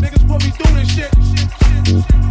Niggas put me through this shit. shit, shit, shit.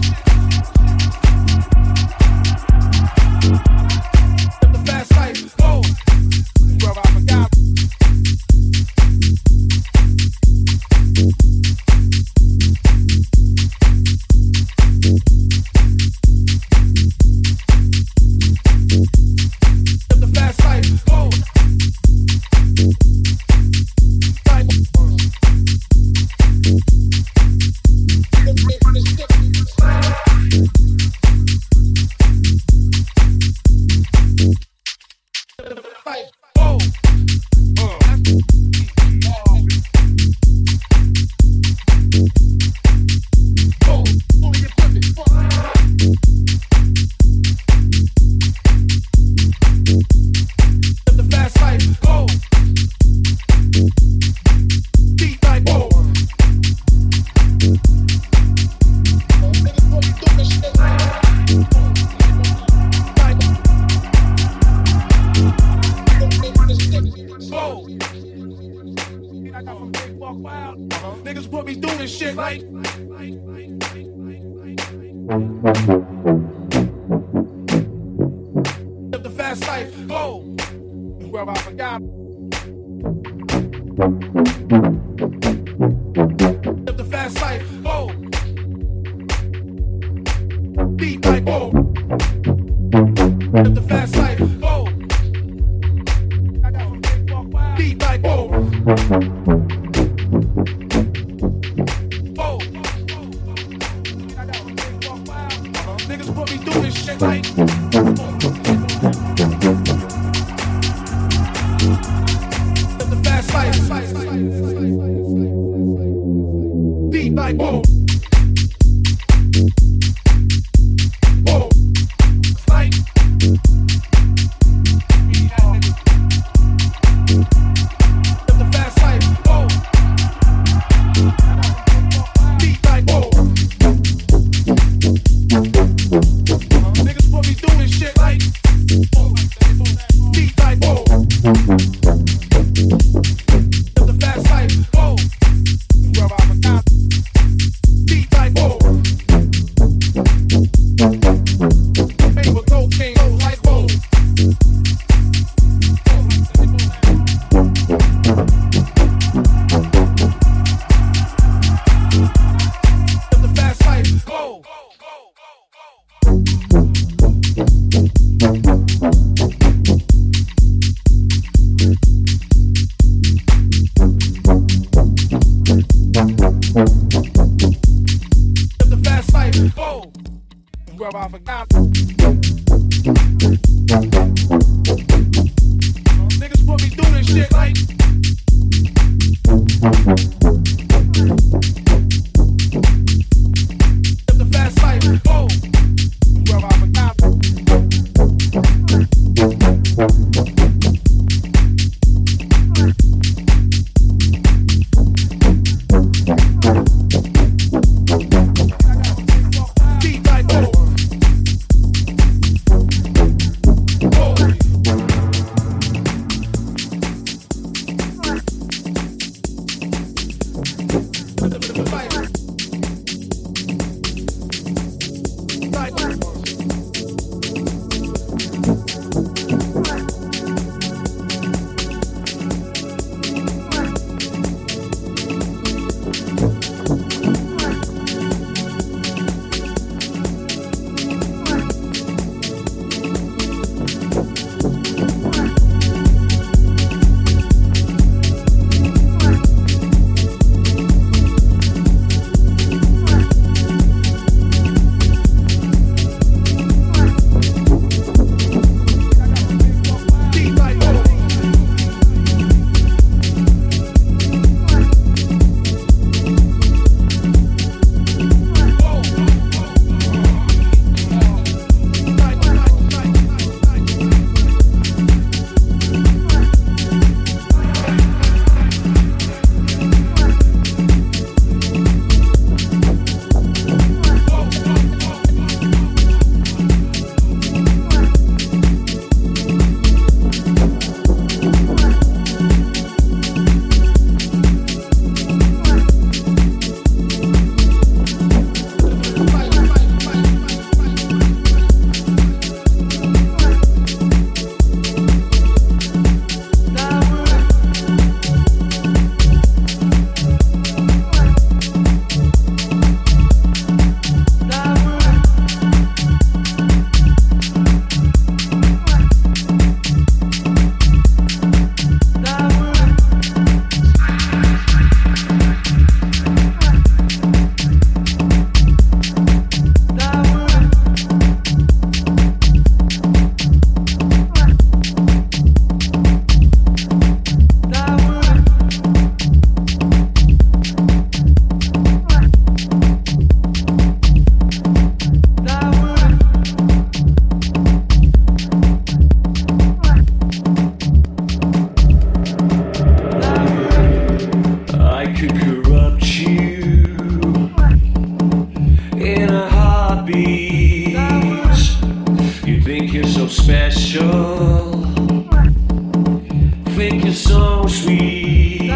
so sweet.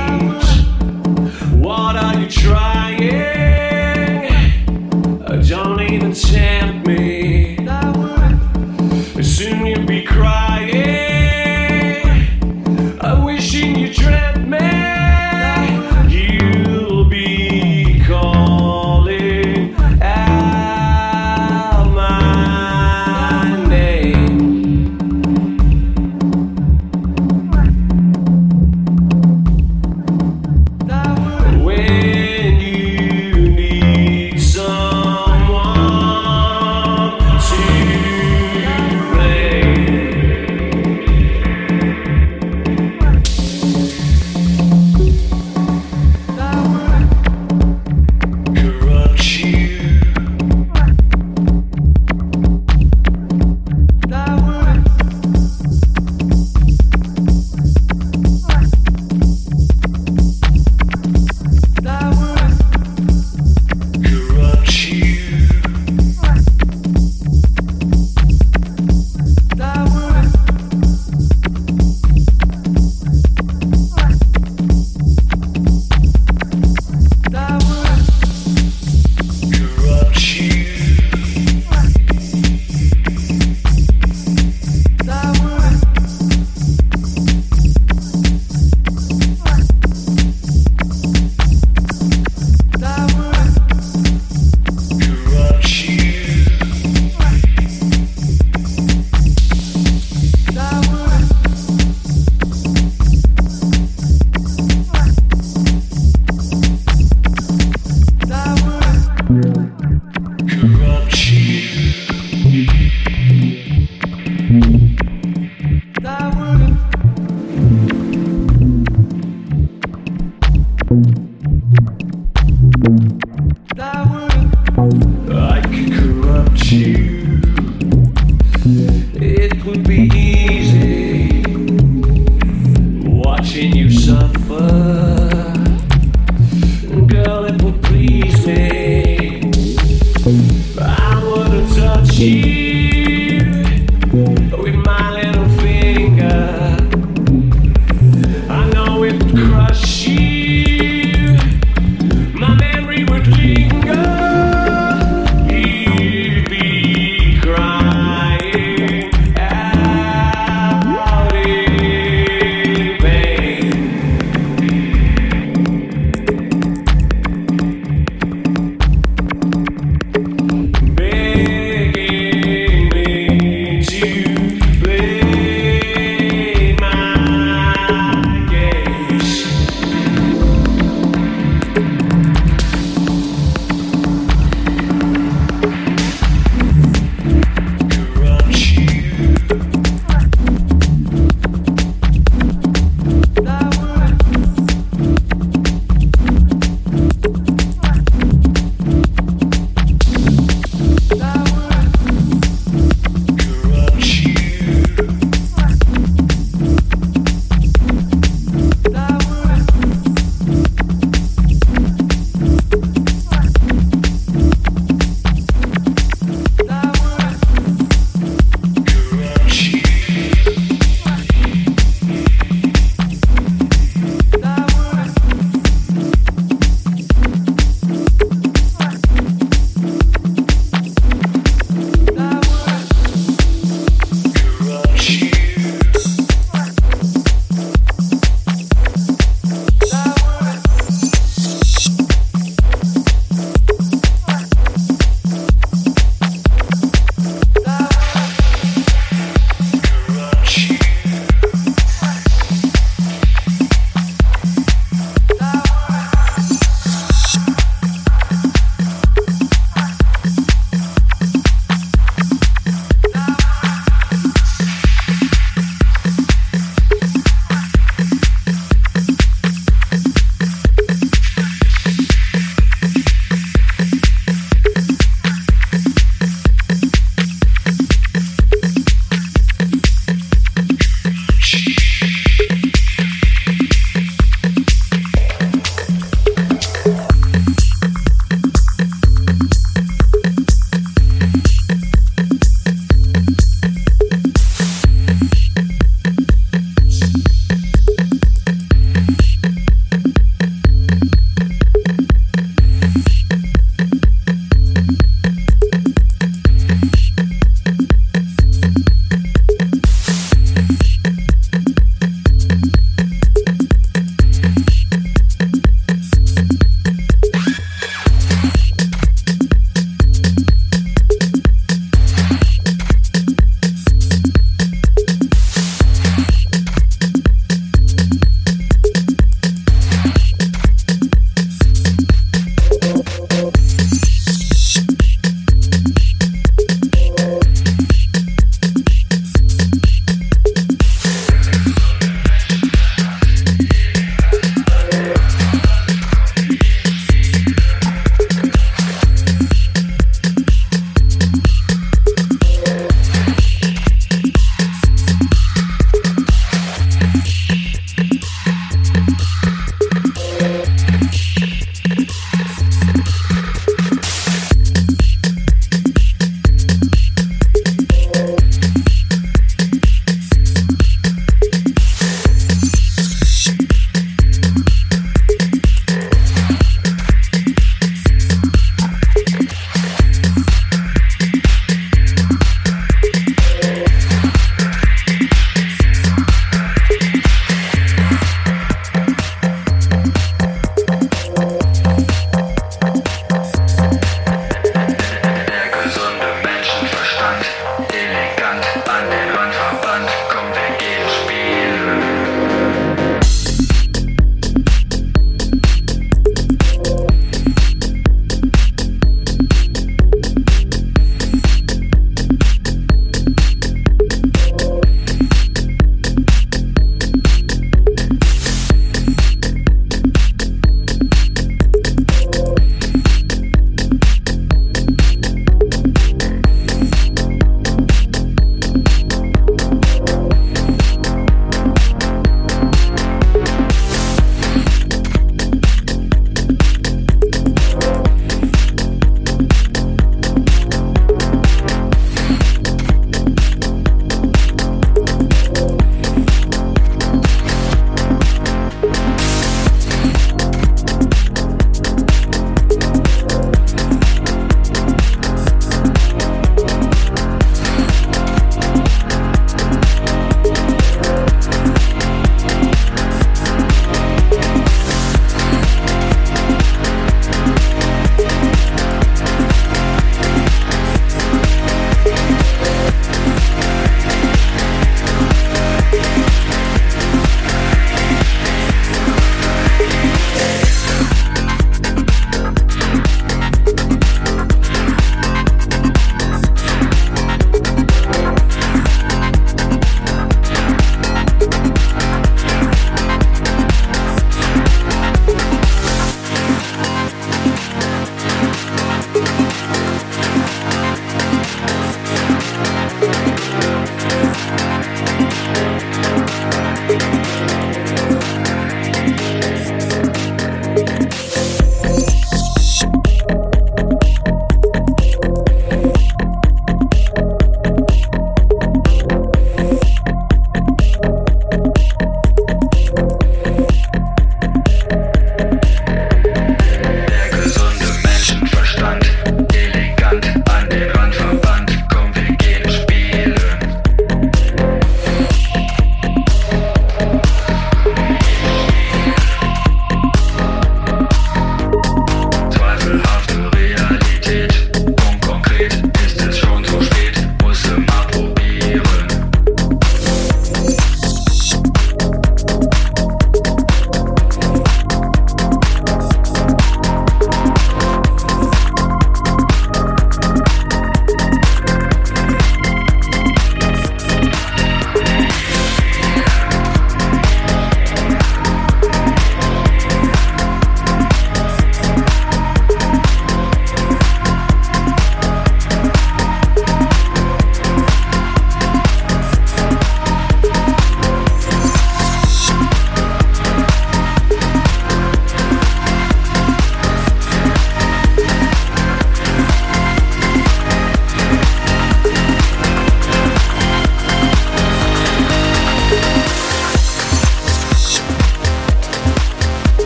What are you trying?